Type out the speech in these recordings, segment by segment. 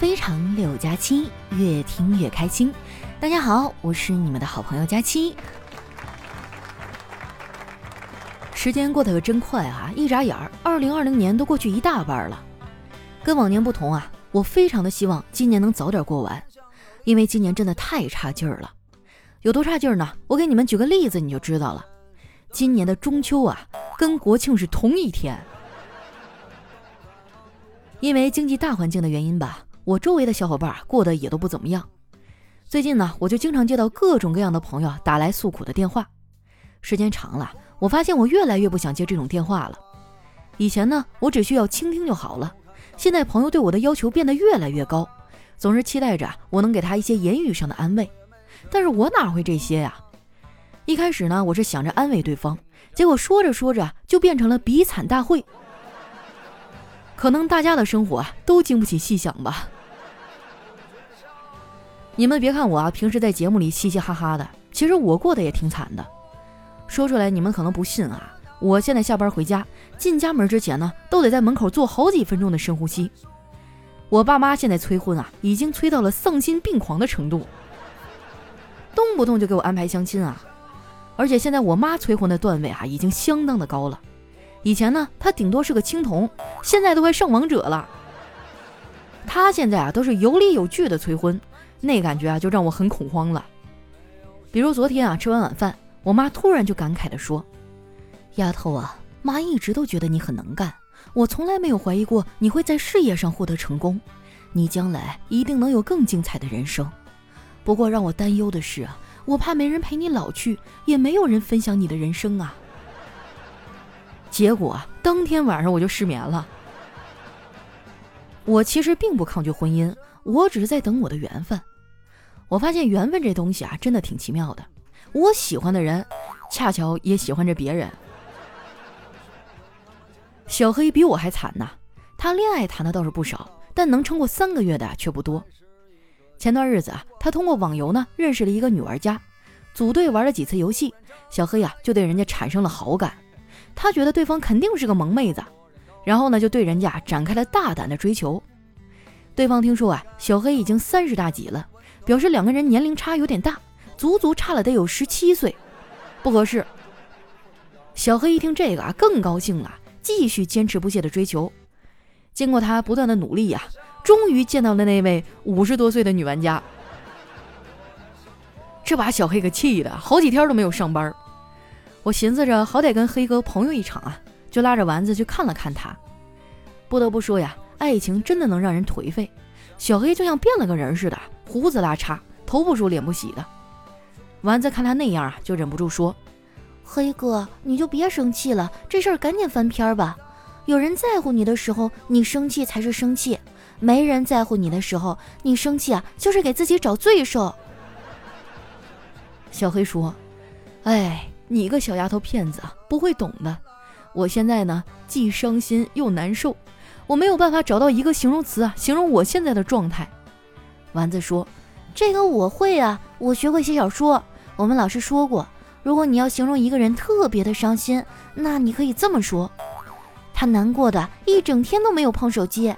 非常六加七，越听越开心。大家好，我是你们的好朋友佳期。时间过得可真快啊！一眨眼儿，二零二零年都过去一大半了。跟往年不同啊，我非常的希望今年能早点过完，因为今年真的太差劲儿了。有多差劲儿呢？我给你们举个例子，你就知道了。今年的中秋啊，跟国庆是同一天。因为经济大环境的原因吧。我周围的小伙伴过得也都不怎么样。最近呢，我就经常接到各种各样的朋友打来诉苦的电话。时间长了，我发现我越来越不想接这种电话了。以前呢，我只需要倾听就好了。现在朋友对我的要求变得越来越高，总是期待着我能给他一些言语上的安慰。但是我哪会这些呀？一开始呢，我是想着安慰对方，结果说着说着就变成了比惨大会。可能大家的生活都经不起细想吧。你们别看我啊，平时在节目里嘻嘻哈哈的，其实我过得也挺惨的。说出来你们可能不信啊，我现在下班回家，进家门之前呢，都得在门口做好几分钟的深呼吸。我爸妈现在催婚啊，已经催到了丧心病狂的程度，动不动就给我安排相亲啊。而且现在我妈催婚的段位啊，已经相当的高了。以前呢，她顶多是个青铜，现在都快上王者了。她现在啊，都是有理有据的催婚，那感觉啊，就让我很恐慌了。比如昨天啊，吃完晚饭，我妈突然就感慨地说：“丫头啊，妈一直都觉得你很能干，我从来没有怀疑过你会在事业上获得成功，你将来一定能有更精彩的人生。不过让我担忧的是啊，我怕没人陪你老去，也没有人分享你的人生啊。”结果当天晚上我就失眠了。我其实并不抗拒婚姻，我只是在等我的缘分。我发现缘分这东西啊，真的挺奇妙的。我喜欢的人，恰巧也喜欢着别人。小黑比我还惨呐，他恋爱谈的倒是不少，但能撑过三个月的却不多。前段日子啊，他通过网游呢认识了一个女玩家，组队玩了几次游戏，小黑呀就对人家产生了好感。他觉得对方肯定是个萌妹子，然后呢，就对人家展开了大胆的追求。对方听说啊，小黑已经三十大几了，表示两个人年龄差有点大，足足差了得有十七岁，不合适。小黑一听这个啊，更高兴了，继续坚持不懈的追求。经过他不断的努力呀，终于见到了那位五十多岁的女玩家。这把小黑给气的，好几天都没有上班。我寻思着，好歹跟黑哥朋友一场啊，就拉着丸子去看了看他。不得不说呀，爱情真的能让人颓废。小黑就像变了个人似的，胡子拉碴，头不梳脸不洗的。丸子看他那样啊，就忍不住说：“黑哥，你就别生气了，这事儿赶紧翻篇吧。有人在乎你的时候，你生气才是生气；没人在乎你的时候，你生气啊，就是给自己找罪受。”小黑说：“哎。”你个小丫头片子啊，不会懂的。我现在呢，既伤心又难受，我没有办法找到一个形容词啊，形容我现在的状态。丸子说：“这个我会啊，我学会写小说。我们老师说过，如果你要形容一个人特别的伤心，那你可以这么说：他难过的一整天都没有碰手机。”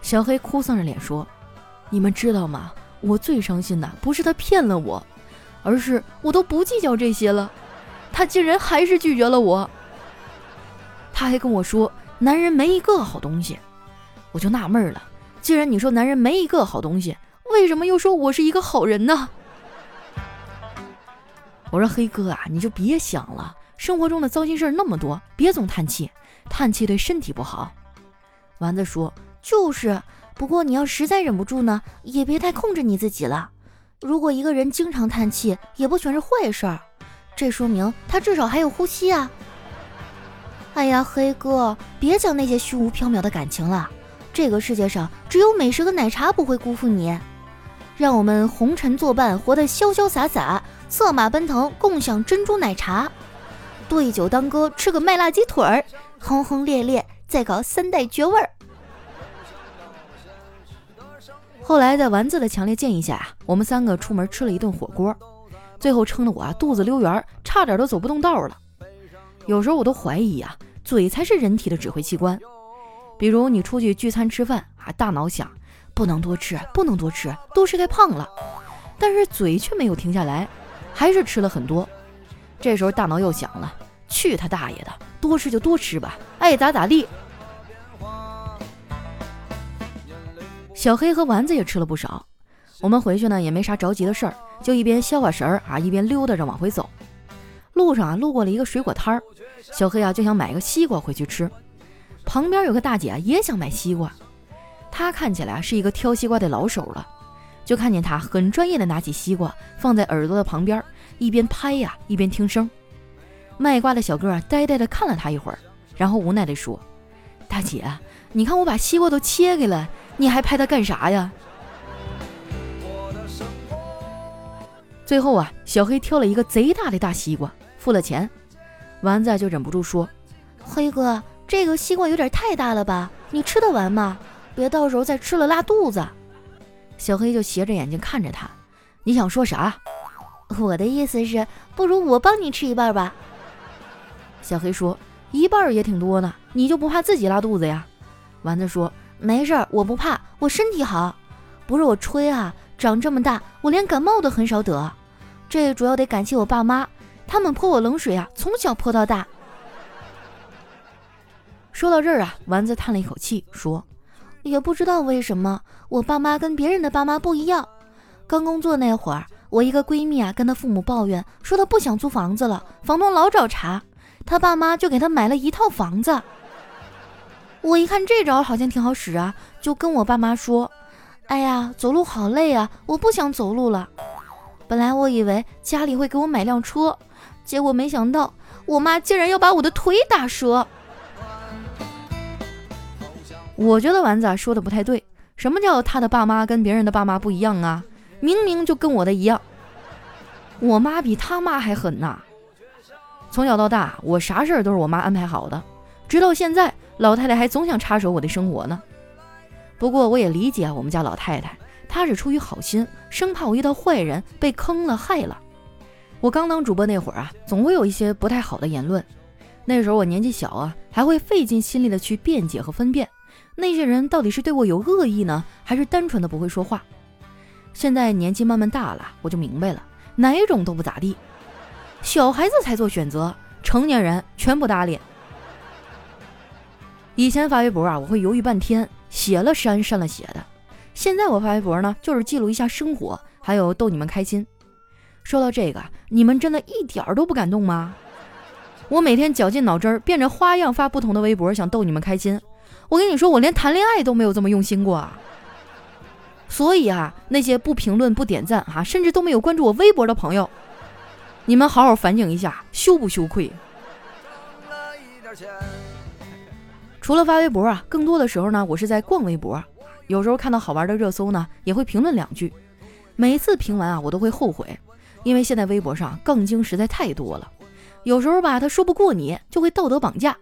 小黑哭丧着脸说：“你们知道吗？我最伤心的不是他骗了我。”而是我都不计较这些了，他竟然还是拒绝了我。他还跟我说男人没一个好东西，我就纳闷了。既然你说男人没一个好东西，为什么又说我是一个好人呢？我说黑哥啊，你就别想了，生活中的糟心事儿那么多，别总叹气，叹气对身体不好。丸子说就是，不过你要实在忍不住呢，也别太控制你自己了。如果一个人经常叹气，也不全是坏事儿，这说明他至少还有呼吸啊！哎呀，黑哥，别讲那些虚无缥缈的感情了，这个世界上只有美食和奶茶不会辜负你。让我们红尘作伴，活得潇潇洒洒，策马奔腾，共享珍珠奶茶，对酒当歌，吃个麦辣鸡腿儿，轰轰烈烈，再搞三代绝味儿。后来在丸子的强烈建议下呀，我们三个出门吃了一顿火锅，最后撑得我啊肚子溜圆，差点都走不动道了。有时候我都怀疑啊，嘴才是人体的指挥器官。比如你出去聚餐吃饭啊，大脑想不能多吃，不能多吃，多吃太胖了，但是嘴却没有停下来，还是吃了很多。这时候大脑又想了，去他大爷的，多吃就多吃吧，爱咋咋地。小黑和丸子也吃了不少，我们回去呢也没啥着急的事儿，就一边消化食儿啊，一边溜达着往回走。路上啊，路过了一个水果摊儿，小黑啊就想买个西瓜回去吃。旁边有个大姐也想买西瓜，她看起来是一个挑西瓜的老手了，就看见她很专业的拿起西瓜放在耳朵的旁边，一边拍呀一边听声。卖瓜的小哥呆呆的看了她一会儿，然后无奈的说：“大姐，你看我把西瓜都切开了，你还拍它干啥呀？”最后啊，小黑挑了一个贼大的大西瓜。付了钱，丸子就忍不住说：“黑哥，这个西瓜有点太大了吧？你吃得完吗？别到时候再吃了拉肚子。”小黑就斜着眼睛看着他：“你想说啥？”我的意思是，不如我帮你吃一半吧。小黑说：“一半也挺多的，你就不怕自己拉肚子呀？”丸子说：“没事儿，我不怕，我身体好。不是我吹啊，长这么大，我连感冒都很少得。这主要得感谢我爸妈。”他们泼我冷水啊，从小泼到大。说到这儿啊，丸子叹了一口气，说：“也不知道为什么，我爸妈跟别人的爸妈不一样。刚工作那会儿，我一个闺蜜啊，跟她父母抱怨说她不想租房子了，房东老找茬，她爸妈就给她买了一套房子。我一看这招好像挺好使啊，就跟我爸妈说：‘哎呀，走路好累啊，我不想走路了。’本来我以为家里会给我买辆车。”结果没想到，我妈竟然要把我的腿打折。我觉得丸子说的不太对。什么叫他的爸妈跟别人的爸妈不一样啊？明明就跟我的一样。我妈比他妈还狠呐！从小到大，我啥事儿都是我妈安排好的，直到现在，老太太还总想插手我的生活呢。不过我也理解我们家老太太，她是出于好心，生怕我遇到坏人被坑了害了。我刚当主播那会儿啊，总会有一些不太好的言论。那时候我年纪小啊，还会费尽心力的去辩解和分辨，那些人到底是对我有恶意呢，还是单纯的不会说话。现在年纪慢慢大了，我就明白了，哪种都不咋地。小孩子才做选择，成年人全不搭理。以前发微博啊，我会犹豫半天，写了删，删了写的。现在我发微博呢，就是记录一下生活，还有逗你们开心。说到这个，你们真的一点儿都不感动吗？我每天绞尽脑汁儿，变着花样发不同的微博，想逗你们开心。我跟你说，我连谈恋爱都没有这么用心过啊！所以啊，那些不评论、不点赞啊，甚至都没有关注我微博的朋友，你们好好反省一下，羞不羞愧？除了发微博啊，更多的时候呢，我是在逛微博，有时候看到好玩的热搜呢，也会评论两句。每一次评完啊，我都会后悔。因为现在微博上杠精实在太多了，有时候吧，他说不过你，就会道德绑架。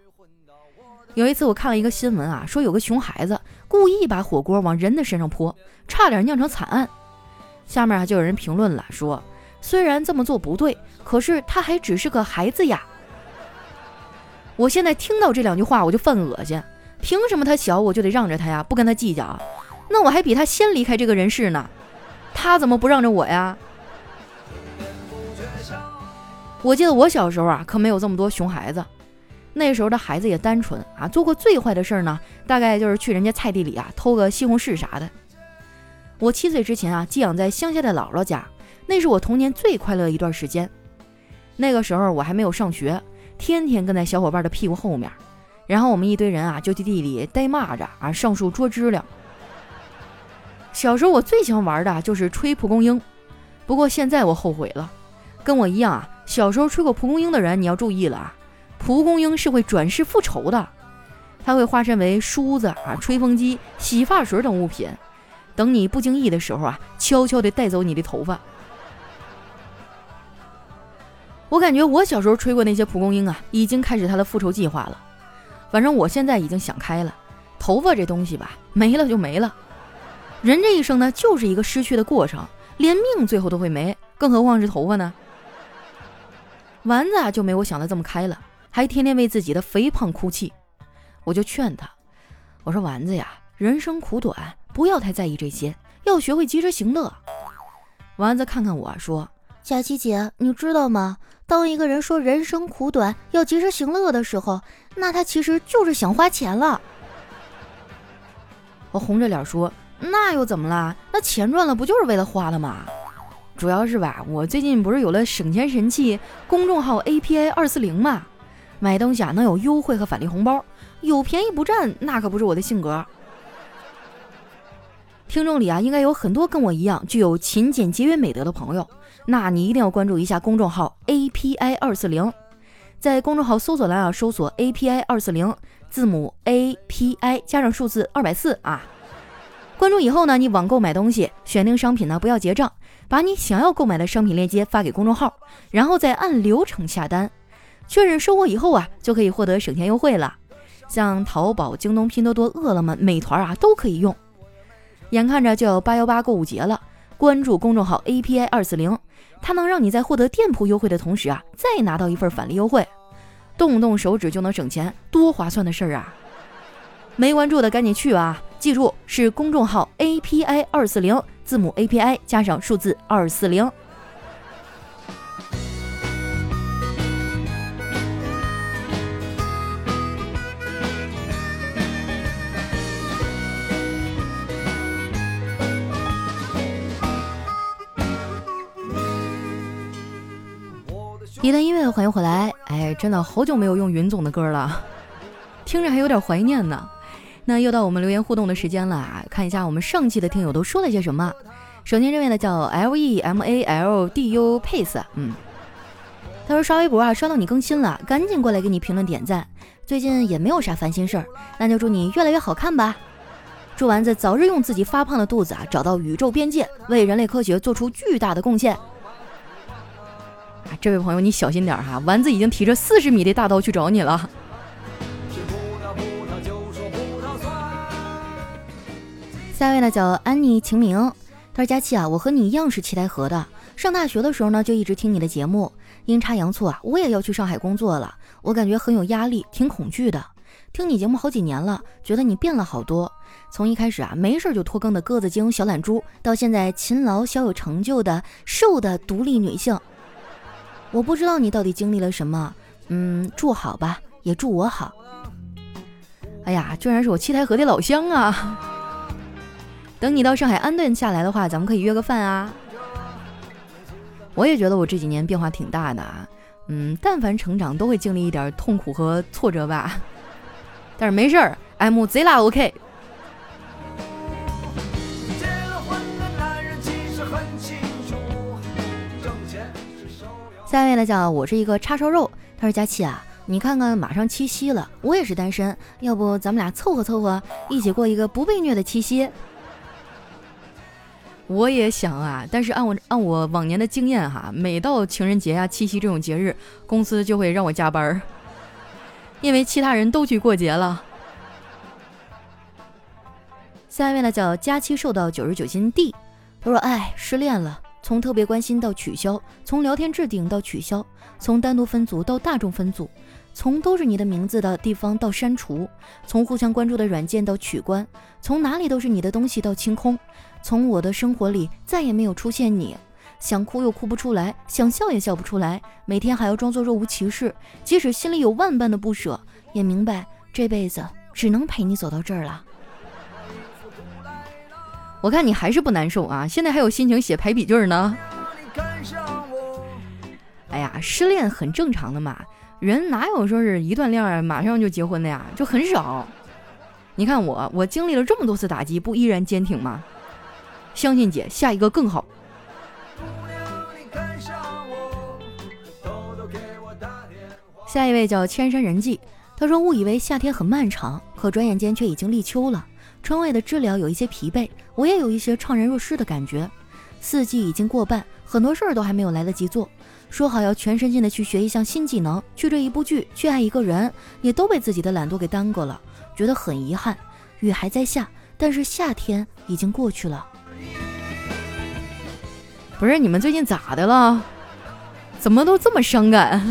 有一次我看了一个新闻啊，说有个熊孩子故意把火锅往人的身上泼，差点酿成惨案。下面啊就有人评论了，说虽然这么做不对，可是他还只是个孩子呀。我现在听到这两句话我就犯恶心，凭什么他小我就得让着他呀，不跟他计较？那我还比他先离开这个人世呢，他怎么不让着我呀？我记得我小时候啊，可没有这么多熊孩子。那时候的孩子也单纯啊，做过最坏的事儿呢，大概就是去人家菜地里啊偷个西红柿啥的。我七岁之前啊，寄养在乡下的姥姥家，那是我童年最快乐的一段时间。那个时候我还没有上学，天天跟在小伙伴的屁股后面，然后我们一堆人啊就去地里逮蚂蚱啊，上树捉知了。小时候我最喜欢玩的就是吹蒲公英，不过现在我后悔了，跟我一样啊。小时候吹过蒲公英的人，你要注意了啊！蒲公英是会转世复仇的，它会化身为梳子啊、吹风机、洗发水等物品，等你不经意的时候啊，悄悄地带走你的头发。我感觉我小时候吹过那些蒲公英啊，已经开始它的复仇计划了。反正我现在已经想开了，头发这东西吧，没了就没了。人这一生呢，就是一个失去的过程，连命最后都会没，更何况是头发呢？丸子啊就没我想的这么开了，还天天为自己的肥胖哭泣。我就劝他，我我说丸子呀，人生苦短，不要太在意这些，要学会及时行乐。丸子看看我说：“佳琪姐，你知道吗？当一个人说人生苦短，要及时行乐的时候，那他其实就是想花钱了。”我红着脸说：“那又怎么啦？那钱赚了不就是为了花了吗？主要是吧，我最近不是有了省钱神器公众号 API 二四零嘛，买东西啊能有优惠和返利红包，有便宜不占，那可不是我的性格。听众里啊，应该有很多跟我一样具有勤俭节约美德的朋友，那你一定要关注一下公众号 API 二四零，在公众号搜索栏啊搜索 API 二四零。字母 A P I 加上数字二百四啊！关注以后呢，你网购买东西，选定商品呢不要结账，把你想要购买的商品链接发给公众号，然后再按流程下单，确认收货以后啊，就可以获得省钱优惠了。像淘宝、京东、拼多多、饿了么、美团啊都可以用。眼看着就要八幺八购物节了，关注公众号 A P I 二四零，它能让你在获得店铺优惠的同时啊，再拿到一份返利优惠。动动手指就能省钱，多划算的事儿啊！没关注的赶紧去啊！记住是公众号 API 二四零，字母 API 加上数字二四零。一段音乐，欢迎回来。哎，真的好久没有用云总的歌了，听着还有点怀念呢。那又到我们留言互动的时间了啊！看一下我们上期的听友都说了些什么。首先这位呢叫 L E M A L D U Pace，嗯，他说刷微博啊刷到你更新了，赶紧过来给你评论点赞。最近也没有啥烦心事儿，那就祝你越来越好看吧。祝丸子早日用自己发胖的肚子啊找到宇宙边界，为人类科学做出巨大的贡献。啊这位朋友，你小心点哈！丸子已经提着四十米的大刀去找你了。下一位呢，叫安妮晴明。他说：“佳琪啊，我和你一样是七台河的。上大学的时候呢，就一直听你的节目。阴差阳错啊，我也要去上海工作了。我感觉很有压力，挺恐惧的。听你节目好几年了，觉得你变了好多。从一开始啊，没事就拖更的个子精小懒猪，到现在勤劳、小有成就的瘦的独立女性。”我不知道你到底经历了什么，嗯，祝好吧，也祝我好。哎呀，居然是我七台河的老乡啊！等你到上海安顿下来的话，咱们可以约个饭啊。我也觉得我这几年变化挺大的啊，嗯，但凡成长都会经历一点痛苦和挫折吧。但是没事儿，M 贼拉 OK。下一位呢叫我是一个叉烧肉，他说佳琪啊，你看看马上七夕了，我也是单身，要不咱们俩凑合凑合，一起过一个不被虐的七夕。我也想啊，但是按我按我往年的经验哈，每到情人节呀、七夕这种节日，公司就会让我加班儿，因为其他人都去过节了。下一位呢叫佳期瘦到九十九斤 D，他说哎失恋了。从特别关心到取消，从聊天置顶到取消，从单独分组到大众分组，从都是你的名字的地方到删除，从互相关注的软件到取关，从哪里都是你的东西到清空，从我的生活里再也没有出现你。想哭又哭不出来，想笑也笑不出来，每天还要装作若无其事，即使心里有万般的不舍，也明白这辈子只能陪你走到这儿了。我看你还是不难受啊，现在还有心情写排比句呢。哎呀，失恋很正常的嘛，人哪有说是一段恋爱马上就结婚的呀？就很少。你看我，我经历了这么多次打击，不依然坚挺吗？相信姐，下一个更好。下一位叫千山人迹，他说误以为夏天很漫长，可转眼间却已经立秋了。窗外的知了有一些疲惫，我也有一些怅然若失的感觉。四季已经过半，很多事儿都还没有来得及做。说好要全身心的去学一项新技能去追一部剧去爱一个人也都被自己的懒惰给耽搁了觉得很遗憾。雨还在下但是夏天已经过去了。不是你们最近咋的了？怎么都这么伤感？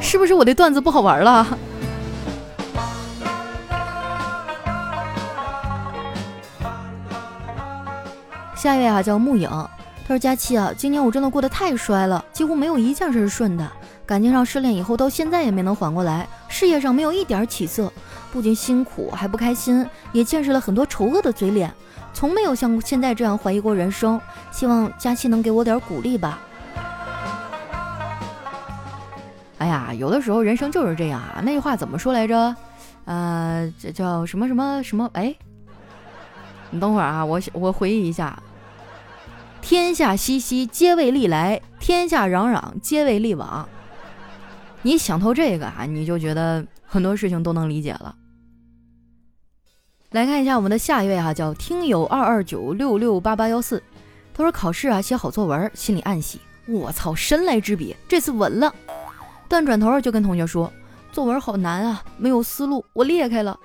是不是我的段子不好玩了？下一位啊叫沐影。他说佳期啊，今年我真的过得太衰了，几乎没有一件事是顺的。感情上失恋以后到现在也没能缓过来，事业上没有一点起色，不仅辛苦还不开心，也见识了很多丑恶的嘴脸，从没有像现在这样怀疑过人生。希望佳期能给我点鼓励吧。哎呀，有的时候人生就是这样啊。那句话怎么说来着？呃，这叫什么什么什么？哎，你等会儿啊，我我回忆一下。天下熙熙，皆为利来；天下攘攘，皆为利往。你想透这个啊，你就觉得很多事情都能理解了。来看一下我们的下一位哈，叫听友二二九六六八八幺四。他说考试啊，写好作文，心里暗喜，我操，神来之笔，这次稳了。但转头就跟同学说，作文好难啊，没有思路，我裂开了。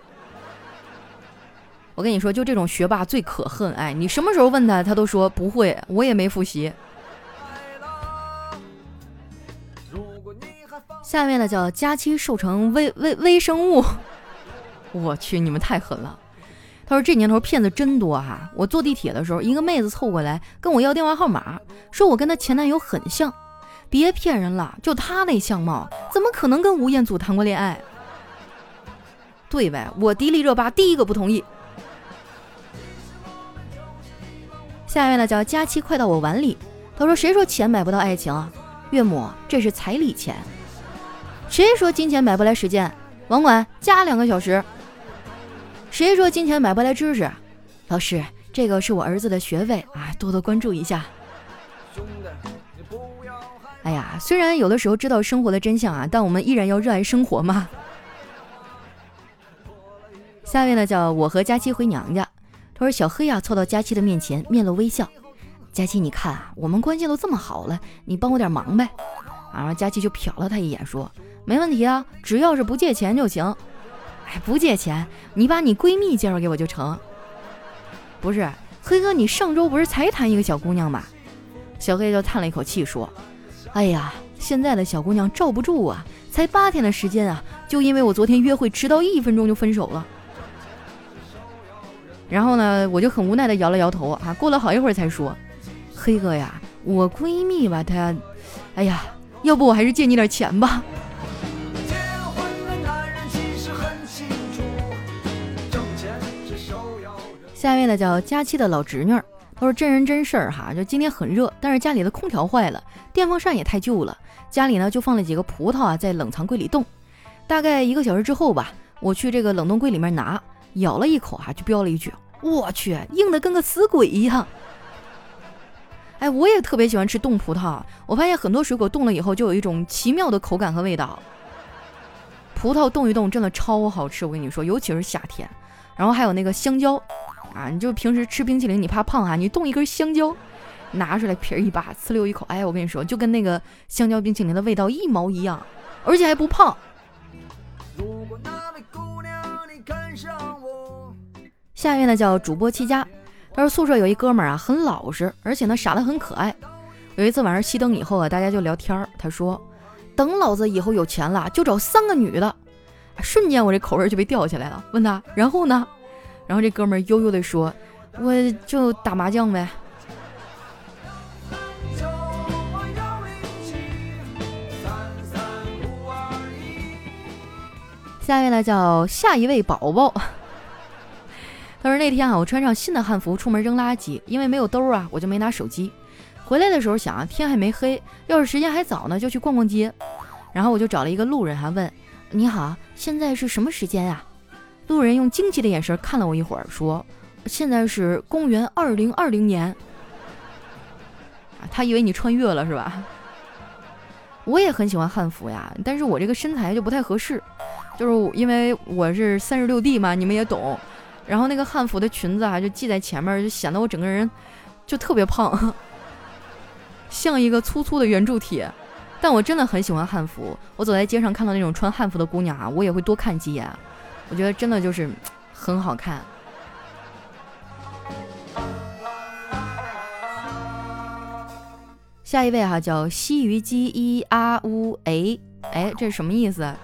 我跟你说，就这种学霸最可恨，哎，你什么时候问他，他都说不会，我也没复习。下面呢叫佳期瘦成微微微生物，我去，你们太狠了。他说这年头骗子真多哈，我坐地铁的时候，一个妹子凑过来跟我要电话号码，说我跟她前男友很像。别骗人了，就她那相貌，怎么可能跟吴彦祖谈过恋爱？对呗，我迪丽热巴第一个不同意。下面呢叫佳期快到我碗里，他说谁说钱买不到爱情？岳母，这是彩礼钱。谁说金钱买不来时间？网管加两个小时。谁说金钱买不来知识？老师，这个是我儿子的学费啊，多多关注一下。哎呀，虽然有的时候知道生活的真相啊，但我们依然要热爱生活嘛。下面呢叫我和佳期回娘家，而小黑啊凑到佳期的面前，面露微笑。佳期，你看啊，我们关系都这么好了，你帮我点忙呗。然后佳期就瞟了他一眼，说。没问题啊，只要是不借钱就行。哎，不借钱，你把你闺蜜介绍给我就成。不是，黑哥，你上周不是才谈一个小姑娘吗？小黑就叹了一口气说：“哎呀，现在的小姑娘罩不住啊，才八天的时间啊，就因为我昨天约会迟到一分钟就分手了。”然后呢，我就很无奈的摇了摇头啊。过了好一会儿才说：“黑哥呀，我闺蜜吧，她……哎呀，要不我还是借你点钱吧。”下一位呢叫佳期的老侄女，她说真人真事儿哈，就今天很热，但是家里的空调坏了，电风扇也太旧了，家里呢就放了几个葡萄啊在冷藏柜里冻，大概一个小时之后吧，我去这个冷冻柜里面拿，咬了一口啊就飙了一句，我去，硬的跟个死鬼一样。哎，我也特别喜欢吃冻葡萄，我发现很多水果冻了以后就有一种奇妙的口感和味道，葡萄冻一冻真的超好吃，我跟你说，尤其是夏天，然后还有那个香蕉。啊，你就平时吃冰淇淋，你怕胖啊？你冻一根香蕉，拿出来皮儿一扒，呲溜一口，哎，我跟你说，就跟那个香蕉冰淇淋的味道一毛一样，而且还不胖。如果那位姑娘你看上我下面呢叫主播七家，他说宿舍有一哥们儿啊，很老实，而且呢傻得很可爱。有一次晚上熄灯以后啊，大家就聊天儿，他说等老子以后有钱了，就找三个女的。瞬间我这口味就被吊起来了，问他然后呢？然后这哥们儿悠悠地说：“我就打麻将呗。”下一位呢叫下一位宝宝。他说那天啊，我穿上新的汉服出门扔垃圾，因为没有兜啊，我就没拿手机。回来的时候想啊，天还没黑，要是时间还早呢，就去逛逛街。然后我就找了一个路人，还问：“你好，现在是什么时间啊？”路人用惊奇的眼神看了我一会儿，说：“现在是公元二零二零年。”他以为你穿越了是吧？我也很喜欢汉服呀，但是我这个身材就不太合适，就是因为我是三十六 D 嘛，你们也懂。然后那个汉服的裙子啊，就系在前面，就显得我整个人就特别胖，像一个粗粗的圆柱体。但我真的很喜欢汉服，我走在街上看到那种穿汉服的姑娘啊，我也会多看几眼。我觉得真的就是很好看。下一位哈叫西鱼鸡一阿乌哎哎，这是什么意思？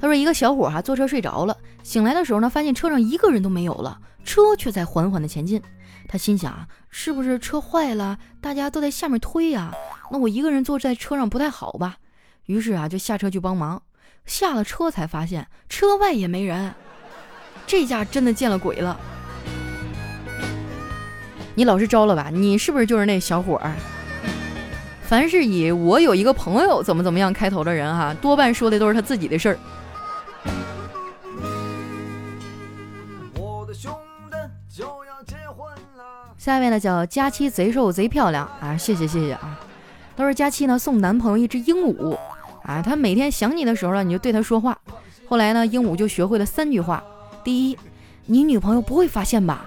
他说一个小伙哈坐车睡着了，醒来的时候呢，发现车上一个人都没有了，车却在缓缓的前进。他心想啊，是不是车坏了，大家都在下面推呀？那我一个人坐在车上不太好吧？于是啊，就下车去帮忙。下了车才发现车外也没人，这下真的见了鬼了。你老实招了吧？你是不是就是那小伙儿？凡是以我有一个朋友怎么怎么样开头的人哈，多半说的都是他自己的事儿。下面呢叫佳期贼瘦贼漂亮啊，谢谢谢谢啊，都是佳期呢送男朋友一只鹦鹉啊，他每天想你的时候呢，你就对他说话。后来呢，鹦鹉就学会了三句话：第一，你女朋友不会发现吧？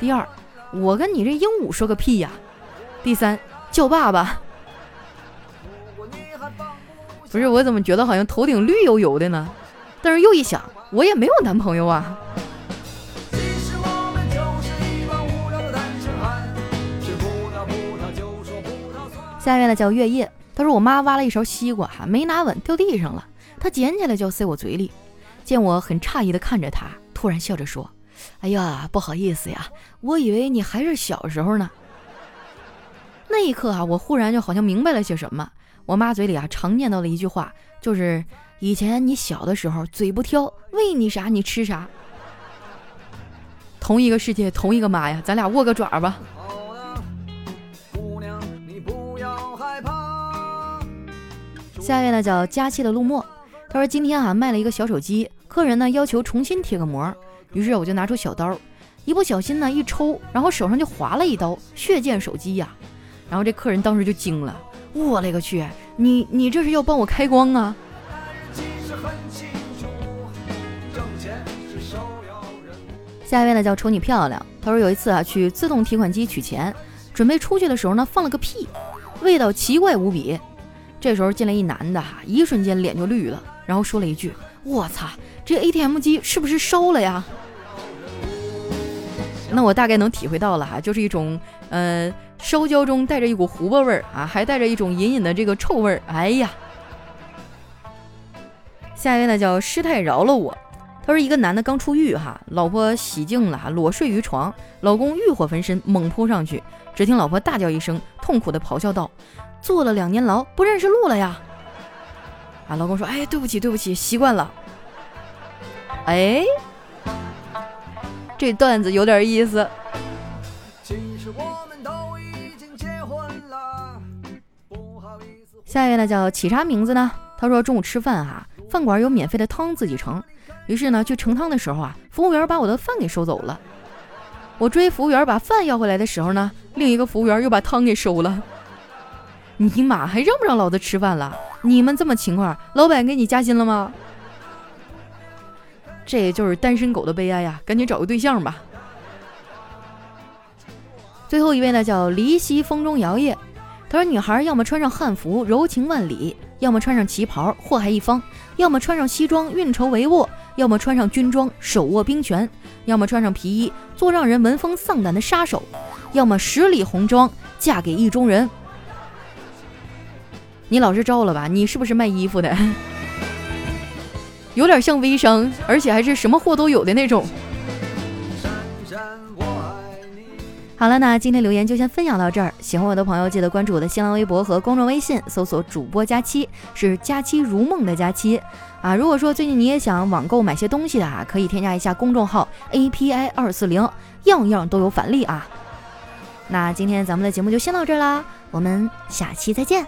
第二，我跟你这鹦鹉说个屁呀？第三，叫爸爸。不是我怎么觉得好像头顶绿油油的呢？但是又一想，我也没有男朋友啊。下面呢叫月夜，他说我妈挖了一勺西瓜哈，没拿稳掉地上了，她捡起来就要塞我嘴里，见我很诧异的看着她，突然笑着说：“哎呀，不好意思呀，我以为你还是小时候呢。” 那一刻啊，我忽然就好像明白了些什么。我妈嘴里啊常念叨的一句话，就是以前你小的时候嘴不挑，喂你啥你吃啥。同一个世界，同一个妈呀，咱俩握个爪吧。下一位呢叫佳期的陆墨，他说今天啊卖了一个小手机，客人呢要求重新贴个膜，于是我就拿出小刀，一不小心呢一抽，然后手上就划了一刀，血溅手机呀，然后这客人当时就惊了，我勒个去，你你这是要帮我开光啊？下一位呢叫瞅你漂亮，他说有一次啊去自动提款机取钱，准备出去的时候呢放了个屁，味道奇怪无比。这时候进来一男的哈，一瞬间脸就绿了，然后说了一句：“我操，这 ATM 机是不是烧了呀？”那我大概能体会到了哈，就是一种呃烧焦中带着一股糊巴味儿啊，还带着一种隐隐的这个臭味儿。哎呀，下一位呢叫师太饶了我，他说一个男的刚出狱哈，老婆洗净了，裸睡于床，老公欲火焚身，猛扑上去，只听老婆大叫一声，痛苦的咆哮道。坐了两年牢，不认识路了呀！啊，老公说：“哎，对不起，对不起，习惯了。”哎，这段子有点意思。下一位呢，叫起啥名字呢？他说中午吃饭哈，饭馆有免费的汤自己盛，于是呢去盛汤的时候啊，服务员把我的饭给收走了。我追服务员把饭要回来的时候呢，另一个服务员又把汤给收了。尼玛，还让不让老子吃饭了？你们这么勤快，老板给你加薪了吗？这也就是单身狗的悲哀呀！赶紧找个对象吧。最后一位呢，叫离席风中摇曳。他说：“女孩要么穿上汉服柔情万里，要么穿上旗袍祸害一方；要么穿上西装运筹帷幄，要么穿上军装手握兵权；要么穿上皮衣做让人闻风丧胆的杀手；要么十里红妆嫁给意中人。”你老是招了吧？你是不是卖衣服的？有点像微商，而且还是什么货都有的那种。好了，那今天留言就先分享到这儿。喜欢我的朋友，记得关注我的新浪微博和公众微信，搜索主播佳期，是佳期如梦的佳期啊。如果说最近你也想网购买些东西的啊，可以添加一下公众号 API 二四零，样样都有返利啊。那今天咱们的节目就先到这儿啦，我们下期再见。